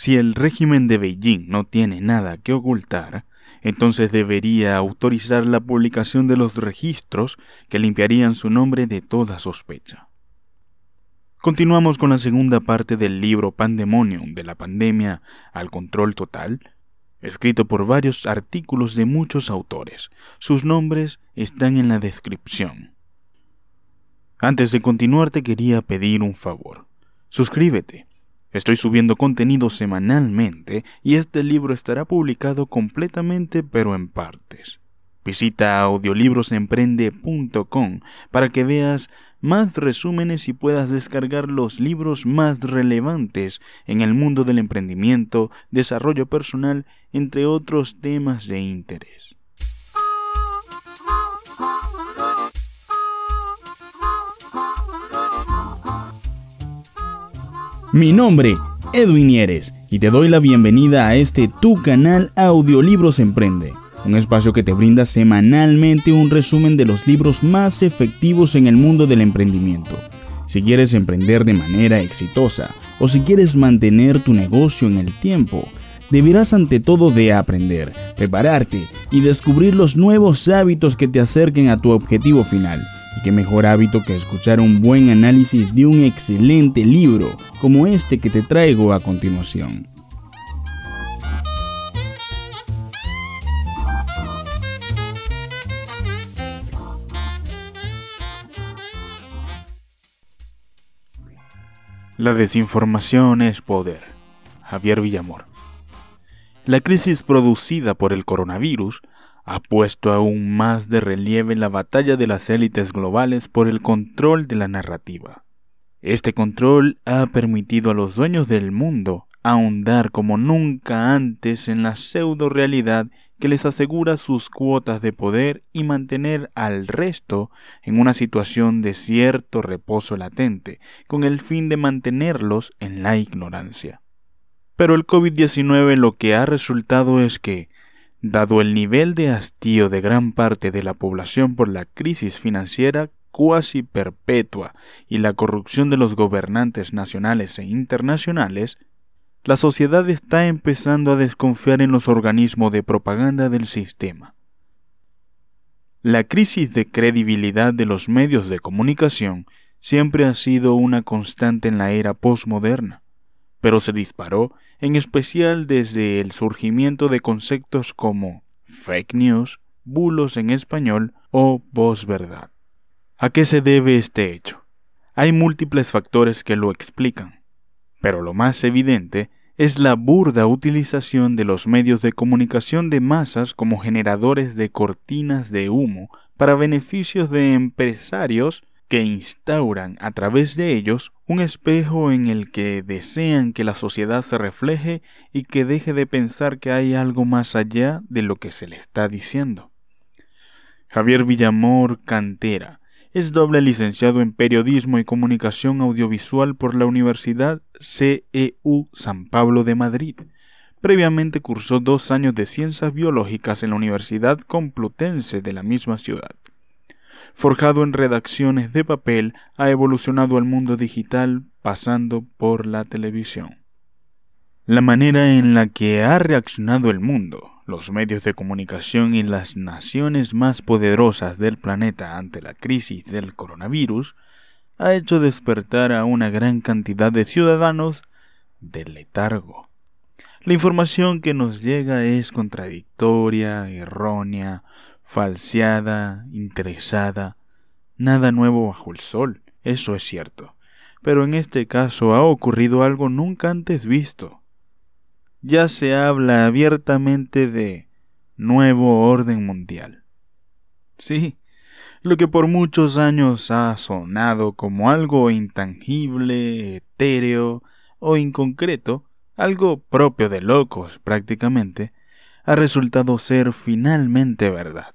Si el régimen de Beijing no tiene nada que ocultar, entonces debería autorizar la publicación de los registros que limpiarían su nombre de toda sospecha. Continuamos con la segunda parte del libro Pandemonium de la pandemia al control total, escrito por varios artículos de muchos autores. Sus nombres están en la descripción. Antes de continuar te quería pedir un favor. Suscríbete Estoy subiendo contenido semanalmente y este libro estará publicado completamente pero en partes. Visita audiolibrosemprende.com para que veas más resúmenes y puedas descargar los libros más relevantes en el mundo del emprendimiento, desarrollo personal, entre otros temas de interés. Mi nombre, Edwin Nieres, y te doy la bienvenida a este tu canal Audiolibros Emprende, un espacio que te brinda semanalmente un resumen de los libros más efectivos en el mundo del emprendimiento. Si quieres emprender de manera exitosa o si quieres mantener tu negocio en el tiempo, deberás ante todo de aprender, prepararte y descubrir los nuevos hábitos que te acerquen a tu objetivo final y qué mejor hábito que escuchar un buen análisis de un excelente libro como este que te traigo a continuación. La desinformación es poder. Javier Villamor. La crisis producida por el coronavirus ha puesto aún más de relieve la batalla de las élites globales por el control de la narrativa. Este control ha permitido a los dueños del mundo ahondar como nunca antes en la pseudo realidad que les asegura sus cuotas de poder y mantener al resto en una situación de cierto reposo latente, con el fin de mantenerlos en la ignorancia. Pero el COVID-19 lo que ha resultado es que, dado el nivel de hastío de gran parte de la población por la crisis financiera cuasi perpetua y la corrupción de los gobernantes nacionales e internacionales, la sociedad está empezando a desconfiar en los organismos de propaganda del sistema. La crisis de credibilidad de los medios de comunicación siempre ha sido una constante en la era postmoderna, pero se disparó en especial desde el surgimiento de conceptos como fake news, bulos en español o verdad. ¿A qué se debe este hecho? Hay múltiples factores que lo explican, pero lo más evidente es la burda utilización de los medios de comunicación de masas como generadores de cortinas de humo para beneficios de empresarios que instauran a través de ellos un espejo en el que desean que la sociedad se refleje y que deje de pensar que hay algo más allá de lo que se le está diciendo. Javier Villamor Cantera es doble licenciado en Periodismo y Comunicación Audiovisual por la Universidad CEU San Pablo de Madrid. Previamente cursó dos años de Ciencias Biológicas en la Universidad Complutense de la misma ciudad forjado en redacciones de papel, ha evolucionado al mundo digital pasando por la televisión. La manera en la que ha reaccionado el mundo, los medios de comunicación y las naciones más poderosas del planeta ante la crisis del coronavirus ha hecho despertar a una gran cantidad de ciudadanos del letargo. La información que nos llega es contradictoria, errónea, falseada, interesada, nada nuevo bajo el sol, eso es cierto. Pero en este caso ha ocurrido algo nunca antes visto. Ya se habla abiertamente de nuevo orden mundial. Sí, lo que por muchos años ha sonado como algo intangible, etéreo o inconcreto, algo propio de locos prácticamente, ha resultado ser finalmente verdad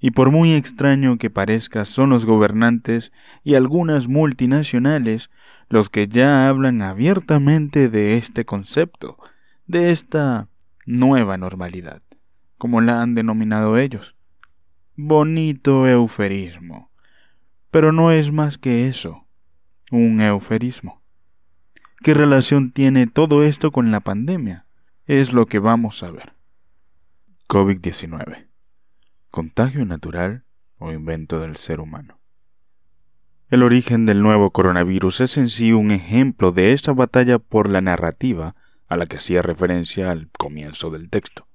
y por muy extraño que parezca, son los gobernantes y algunas multinacionales los que ya hablan abiertamente de este concepto, de esta nueva normalidad, como la han denominado ellos. Bonito euferismo. Pero no es más que eso, un euferismo. ¿Qué relación tiene todo esto con la pandemia? Es lo que vamos a ver. COVID-19. ¿Contagio natural o invento del ser humano? El origen del nuevo coronavirus es en sí un ejemplo de esta batalla por la narrativa a la que hacía referencia al comienzo del texto.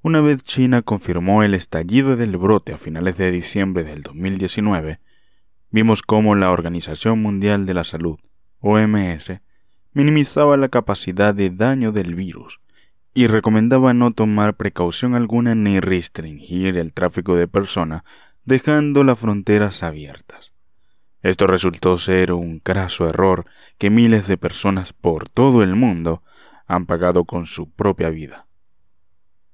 Una vez China confirmó el estallido del brote a finales de diciembre del 2019, vimos cómo la Organización Mundial de la Salud, OMS, minimizaba la capacidad de daño del virus y recomendaba no tomar precaución alguna ni restringir el tráfico de personas, dejando las fronteras abiertas. Esto resultó ser un craso error que miles de personas por todo el mundo han pagado con su propia vida.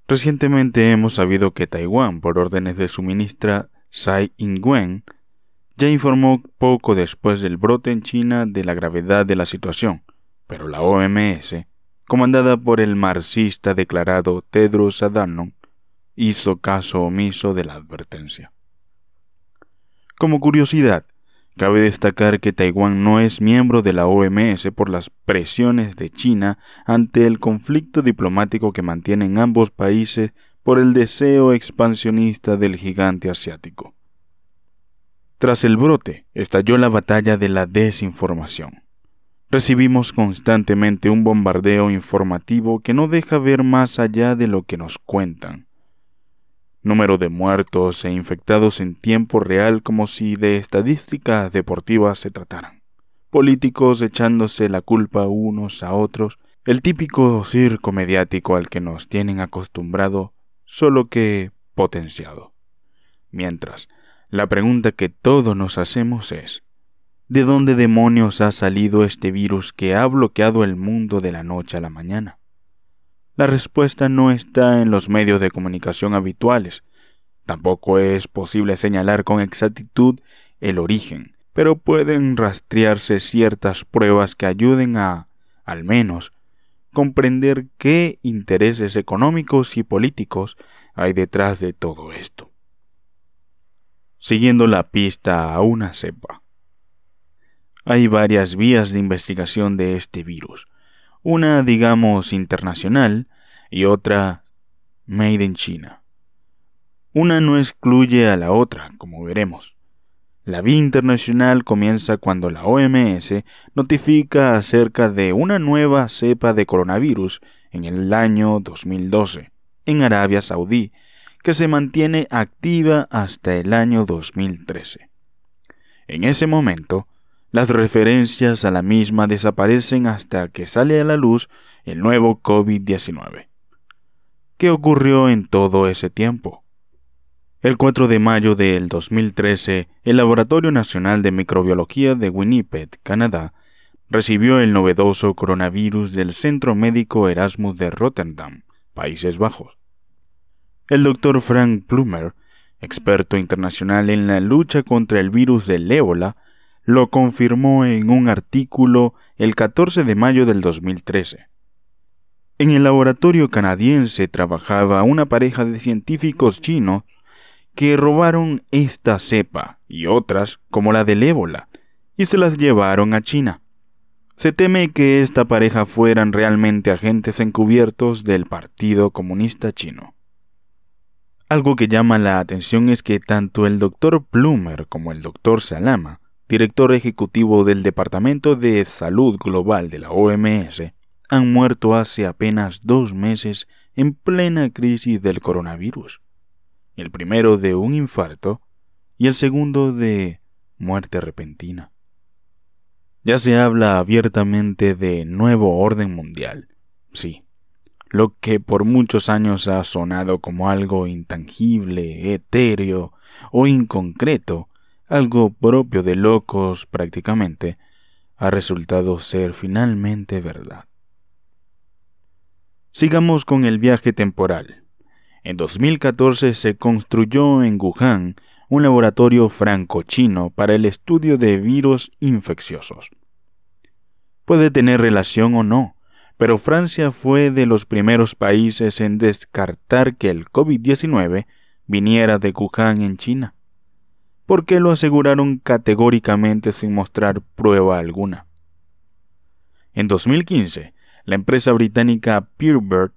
Recientemente hemos sabido que Taiwán, por órdenes de su ministra Tsai Ing-wen, ya informó poco después del brote en China de la gravedad de la situación, pero la OMS, comandada por el marxista declarado Tedros Adhanom, hizo caso omiso de la advertencia. Como curiosidad, Cabe destacar que Taiwán no es miembro de la OMS por las presiones de China ante el conflicto diplomático que mantienen ambos países por el deseo expansionista del gigante asiático. Tras el brote, estalló la batalla de la desinformación. Recibimos constantemente un bombardeo informativo que no deja ver más allá de lo que nos cuentan número de muertos e infectados en tiempo real como si de estadísticas deportivas se trataran. Políticos echándose la culpa unos a otros, el típico circo mediático al que nos tienen acostumbrado, solo que potenciado. Mientras, la pregunta que todos nos hacemos es, ¿de dónde demonios ha salido este virus que ha bloqueado el mundo de la noche a la mañana? La respuesta no está en los medios de comunicación habituales. Tampoco es posible señalar con exactitud el origen, pero pueden rastrearse ciertas pruebas que ayuden a, al menos, comprender qué intereses económicos y políticos hay detrás de todo esto. Siguiendo la pista a una cepa. Hay varias vías de investigación de este virus, una digamos internacional y otra made in China. Una no excluye a la otra, como veremos. La vía internacional comienza cuando la OMS notifica acerca de una nueva cepa de coronavirus en el año 2012 en Arabia Saudí, que se mantiene activa hasta el año 2013. En ese momento, las referencias a la misma desaparecen hasta que sale a la luz el nuevo COVID-19. ¿Qué ocurrió en todo ese tiempo? El 4 de mayo del 2013, el Laboratorio Nacional de Microbiología de Winnipeg, Canadá, recibió el novedoso coronavirus del Centro Médico Erasmus de Rotterdam, Países Bajos. El doctor Frank Plumer, experto internacional en la lucha contra el virus del ébola, lo confirmó en un artículo el 14 de mayo del 2013. En el laboratorio canadiense trabajaba una pareja de científicos chinos que robaron esta cepa y otras como la del ébola y se las llevaron a China. Se teme que esta pareja fueran realmente agentes encubiertos del Partido Comunista Chino. Algo que llama la atención es que tanto el doctor Plumer como el doctor Salama director ejecutivo del Departamento de Salud Global de la OMS, han muerto hace apenas dos meses en plena crisis del coronavirus. El primero de un infarto y el segundo de muerte repentina. Ya se habla abiertamente de nuevo orden mundial, sí, lo que por muchos años ha sonado como algo intangible, etéreo o inconcreto, algo propio de locos prácticamente, ha resultado ser finalmente verdad. Sigamos con el viaje temporal. En 2014 se construyó en Wuhan un laboratorio franco-chino para el estudio de virus infecciosos. Puede tener relación o no, pero Francia fue de los primeros países en descartar que el COVID-19 viniera de Wuhan en China porque lo aseguraron categóricamente sin mostrar prueba alguna. En 2015, la empresa británica PureBird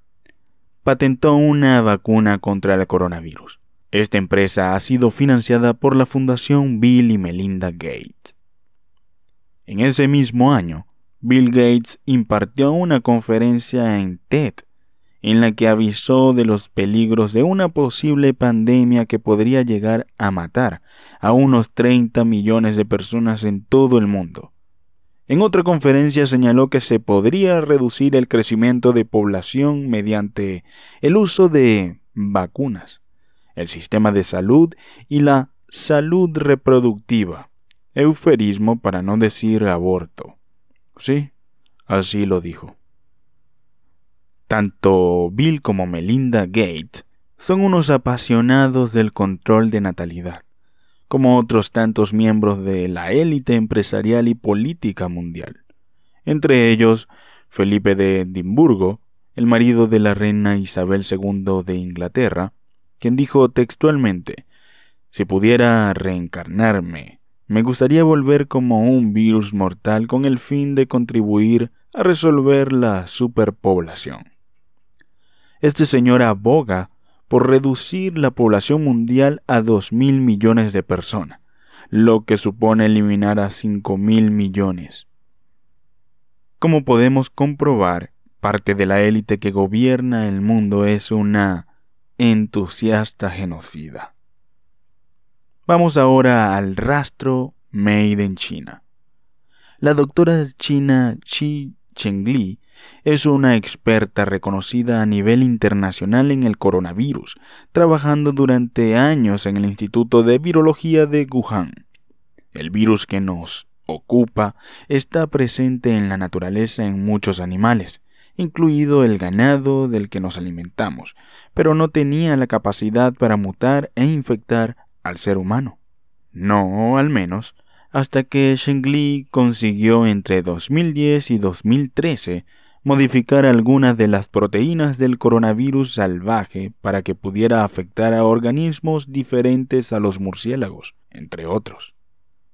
patentó una vacuna contra el coronavirus. Esta empresa ha sido financiada por la Fundación Bill y Melinda Gates. En ese mismo año, Bill Gates impartió una conferencia en TED en la que avisó de los peligros de una posible pandemia que podría llegar a matar a unos 30 millones de personas en todo el mundo. En otra conferencia señaló que se podría reducir el crecimiento de población mediante el uso de vacunas, el sistema de salud y la salud reproductiva, eufemismo para no decir aborto. Sí, así lo dijo. Tanto Bill como Melinda Gates son unos apasionados del control de natalidad, como otros tantos miembros de la élite empresarial y política mundial. Entre ellos, Felipe de Edimburgo, el marido de la reina Isabel II de Inglaterra, quien dijo textualmente, si pudiera reencarnarme, me gustaría volver como un virus mortal con el fin de contribuir a resolver la superpoblación. Este señor aboga por reducir la población mundial a dos mil millones de personas, lo que supone eliminar a cinco mil millones. Como podemos comprobar, parte de la élite que gobierna el mundo es una entusiasta genocida. Vamos ahora al rastro Made in China. La doctora china Chi Chengli es una experta reconocida a nivel internacional en el coronavirus, trabajando durante años en el Instituto de Virología de Wuhan. El virus que nos ocupa está presente en la naturaleza en muchos animales, incluido el ganado del que nos alimentamos, pero no tenía la capacidad para mutar e infectar al ser humano. No, al menos, hasta que Shengli consiguió entre 2010 y 2013 modificar algunas de las proteínas del coronavirus salvaje para que pudiera afectar a organismos diferentes a los murciélagos, entre otros.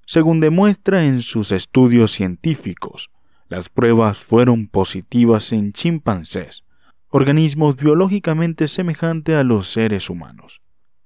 Según demuestra en sus estudios científicos, las pruebas fueron positivas en chimpancés, organismos biológicamente semejantes a los seres humanos.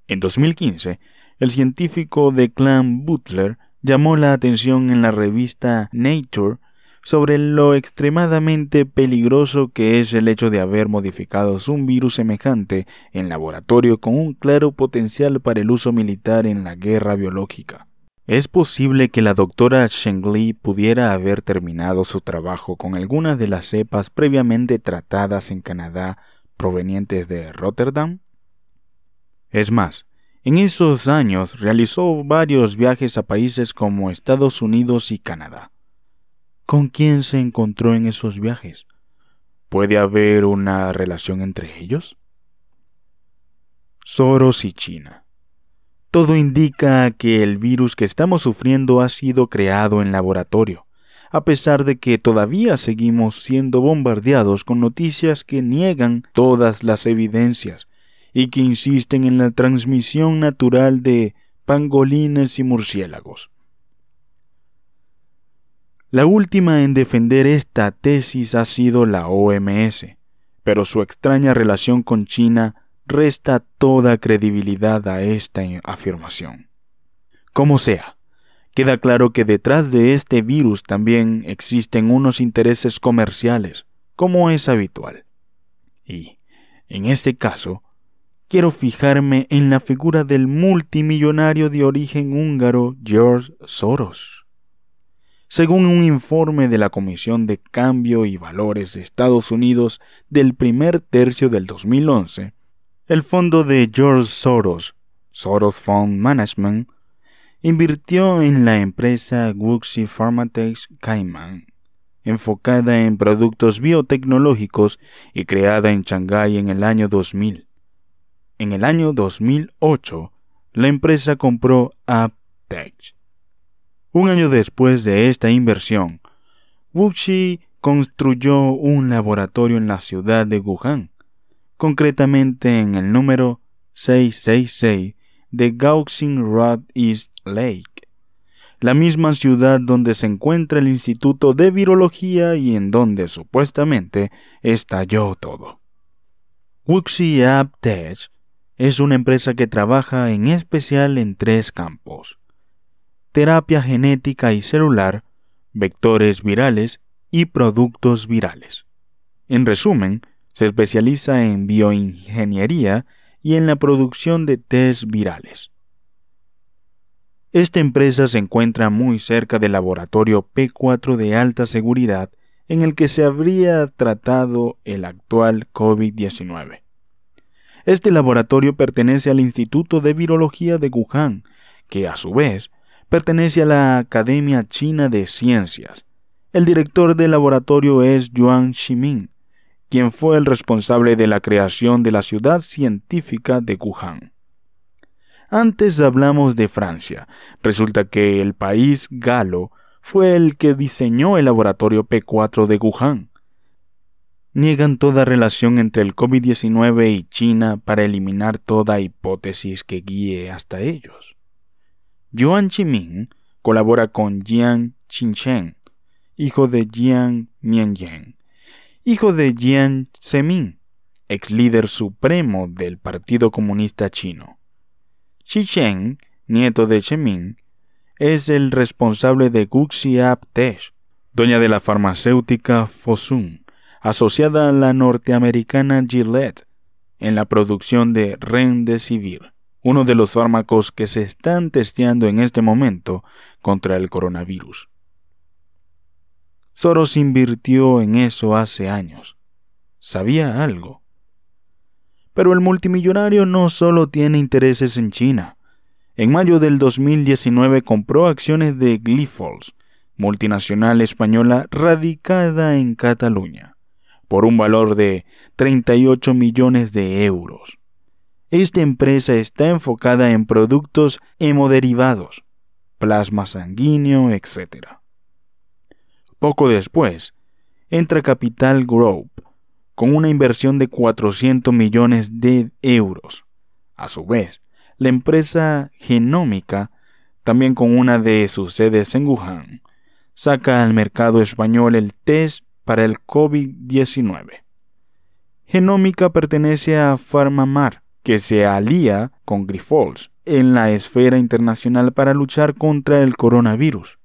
En 2015, el científico Declan Butler llamó la atención en la revista Nature sobre lo extremadamente peligroso que es el hecho de haber modificado un virus semejante en laboratorio con un claro potencial para el uso militar en la guerra biológica. Es posible que la doctora Shengli pudiera haber terminado su trabajo con algunas de las cepas previamente tratadas en Canadá provenientes de Rotterdam. Es más, en esos años realizó varios viajes a países como Estados Unidos y Canadá. ¿Con quién se encontró en esos viajes? ¿Puede haber una relación entre ellos? Soros y China. Todo indica que el virus que estamos sufriendo ha sido creado en laboratorio, a pesar de que todavía seguimos siendo bombardeados con noticias que niegan todas las evidencias y que insisten en la transmisión natural de pangolines y murciélagos. La última en defender esta tesis ha sido la OMS, pero su extraña relación con China resta toda credibilidad a esta afirmación. Como sea, queda claro que detrás de este virus también existen unos intereses comerciales, como es habitual. Y, en este caso, quiero fijarme en la figura del multimillonario de origen húngaro George Soros. Según un informe de la Comisión de Cambio y Valores de Estados Unidos del primer tercio del 2011, el fondo de George Soros, Soros Fund Management, invirtió en la empresa Wuxi Pharmatex Cayman, enfocada en productos biotecnológicos y creada en Shanghái en el año 2000. En el año 2008, la empresa compró Aptech, un año después de esta inversión, Wuxi construyó un laboratorio en la ciudad de Wuhan, concretamente en el número 666 de Gauxing Road East Lake. la misma ciudad donde se encuentra el Instituto de Virología y en donde supuestamente estalló todo. Wuxi App Tech es una empresa que trabaja en especial en tres campos. Terapia genética y celular, vectores virales y productos virales. En resumen, se especializa en bioingeniería y en la producción de test virales. Esta empresa se encuentra muy cerca del laboratorio P4 de alta seguridad en el que se habría tratado el actual COVID-19. Este laboratorio pertenece al Instituto de Virología de Wuhan, que a su vez pertenece a la Academia China de Ciencias. El director del laboratorio es Yuan Ximin, quien fue el responsable de la creación de la ciudad científica de Wuhan. Antes hablamos de Francia. Resulta que el país galo fue el que diseñó el laboratorio P4 de Wuhan niegan toda relación entre el COVID-19 y China para eliminar toda hipótesis que guíe hasta ellos. Yuan Chiming colabora con Jiang Qingchen, hijo de Jiang Mianyan, hijo de Jiang Zemin, ex líder supremo del Partido Comunista Chino. Xi Chen, nieto de Chemin, es el responsable de Guxi Tech, dueña de la farmacéutica Fosun asociada a la norteamericana Gillette en la producción de Remdesivir, uno de los fármacos que se están testeando en este momento contra el coronavirus. Soros invirtió en eso hace años. Sabía algo. Pero el multimillonario no solo tiene intereses en China. En mayo del 2019 compró acciones de Glyphols, multinacional española radicada en Cataluña por un valor de 38 millones de euros. Esta empresa está enfocada en productos hemoderivados, plasma sanguíneo, etc. Poco después, entra Capital Group con una inversión de 400 millones de euros. A su vez, la empresa Genómica, también con una de sus sedes en Wuhan, saca al mercado español el test para el COVID-19. Genómica pertenece a PharmaMar, que se alía con Grifols en la esfera internacional para luchar contra el coronavirus.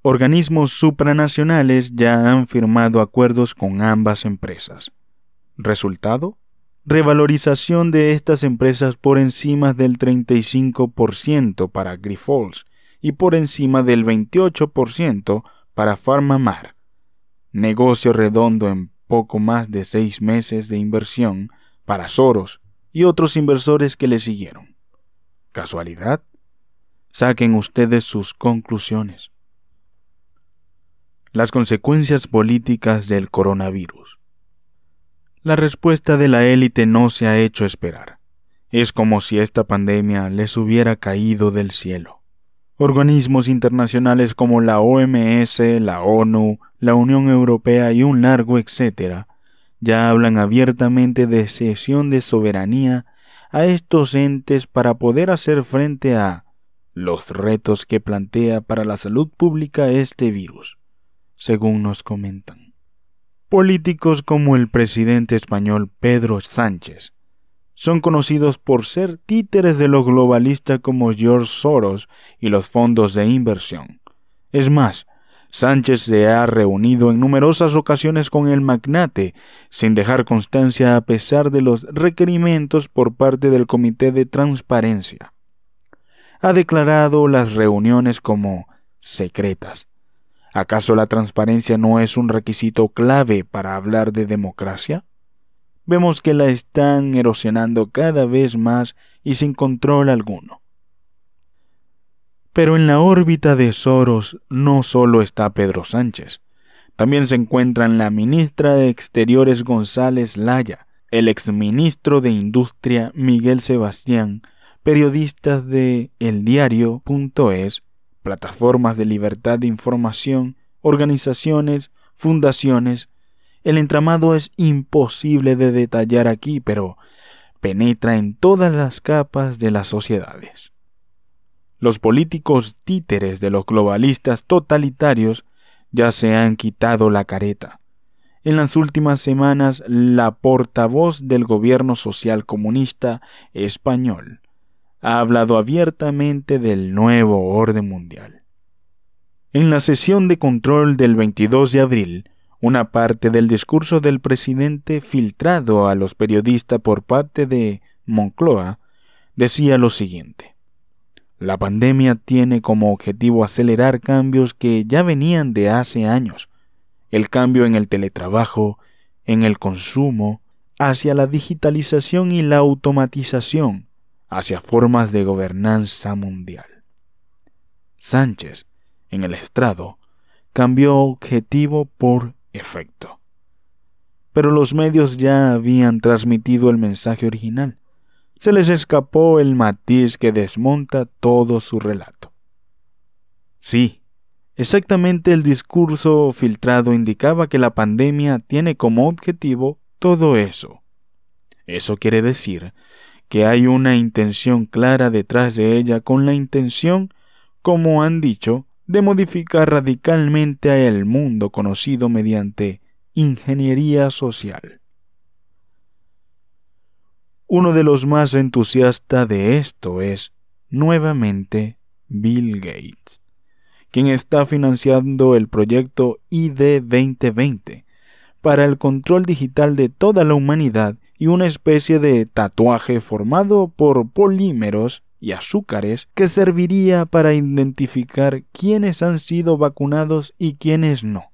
Organismos supranacionales ya han firmado acuerdos con ambas empresas. Resultado, revalorización de estas empresas por encima del 35% para Grifols y por encima del 28% para PharmaMar negocio redondo en poco más de seis meses de inversión para Soros y otros inversores que le siguieron. ¿Casualidad? Saquen ustedes sus conclusiones. Las consecuencias políticas del coronavirus. La respuesta de la élite no se ha hecho esperar. Es como si esta pandemia les hubiera caído del cielo. Organismos internacionales como la OMS, la ONU, la Unión Europea y un largo etcétera ya hablan abiertamente de cesión de soberanía a estos entes para poder hacer frente a los retos que plantea para la salud pública este virus, según nos comentan. Políticos como el presidente español Pedro Sánchez son conocidos por ser títeres de los globalistas como George Soros y los fondos de inversión. Es más, Sánchez se ha reunido en numerosas ocasiones con el magnate, sin dejar constancia a pesar de los requerimientos por parte del Comité de Transparencia. Ha declarado las reuniones como secretas. ¿Acaso la transparencia no es un requisito clave para hablar de democracia? vemos que la están erosionando cada vez más y sin control alguno. Pero en la órbita de Soros no solo está Pedro Sánchez, también se encuentran la ministra de Exteriores González Laya, el exministro de Industria Miguel Sebastián, periodistas de eldiario.es, plataformas de libertad de información, organizaciones, fundaciones, el entramado es imposible de detallar aquí, pero penetra en todas las capas de las sociedades. Los políticos títeres de los globalistas totalitarios ya se han quitado la careta. En las últimas semanas, la portavoz del gobierno social comunista español ha hablado abiertamente del nuevo orden mundial. En la sesión de control del 22 de abril, una parte del discurso del presidente filtrado a los periodistas por parte de Moncloa decía lo siguiente. La pandemia tiene como objetivo acelerar cambios que ya venían de hace años. El cambio en el teletrabajo, en el consumo, hacia la digitalización y la automatización, hacia formas de gobernanza mundial. Sánchez, en el estrado, cambió objetivo por efecto. Pero los medios ya habían transmitido el mensaje original se les escapó el matiz que desmonta todo su relato. Sí, exactamente el discurso filtrado indicaba que la pandemia tiene como objetivo todo eso. Eso quiere decir que hay una intención clara detrás de ella con la intención, como han dicho, de modificar radicalmente a el mundo conocido mediante ingeniería social. Uno de los más entusiastas de esto es, nuevamente, Bill Gates, quien está financiando el proyecto ID 2020 para el control digital de toda la humanidad y una especie de tatuaje formado por polímeros y azúcares que serviría para identificar quiénes han sido vacunados y quiénes no.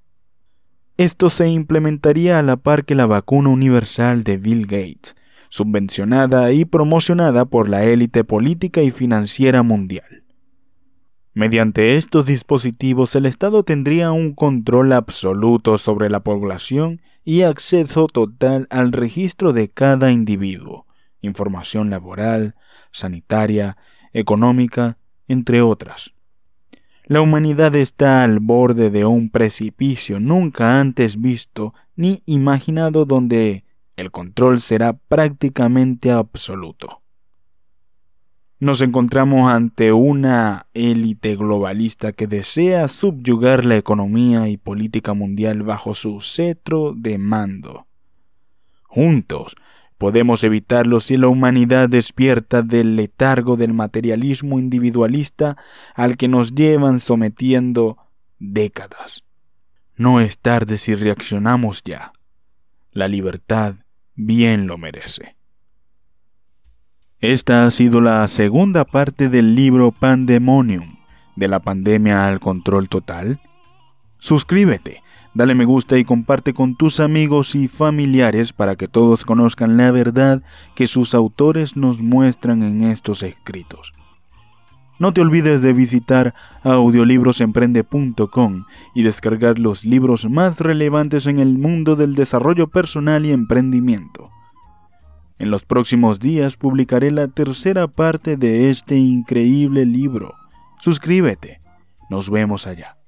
Esto se implementaría a la par que la vacuna universal de Bill Gates, subvencionada y promocionada por la élite política y financiera mundial. Mediante estos dispositivos el Estado tendría un control absoluto sobre la población y acceso total al registro de cada individuo, información laboral, sanitaria, económica, entre otras. La humanidad está al borde de un precipicio nunca antes visto ni imaginado donde el control será prácticamente absoluto. Nos encontramos ante una élite globalista que desea subyugar la economía y política mundial bajo su cetro de mando. Juntos podemos evitarlo si la humanidad despierta del letargo del materialismo individualista al que nos llevan sometiendo décadas. No es tarde si reaccionamos ya. La libertad bien lo merece. Esta ha sido la segunda parte del libro Pandemonium, de la pandemia al control total. Suscríbete, dale me gusta y comparte con tus amigos y familiares para que todos conozcan la verdad que sus autores nos muestran en estos escritos. No te olvides de visitar audiolibrosemprende.com y descargar los libros más relevantes en el mundo del desarrollo personal y emprendimiento. En los próximos días publicaré la tercera parte de este increíble libro. Suscríbete. Nos vemos allá.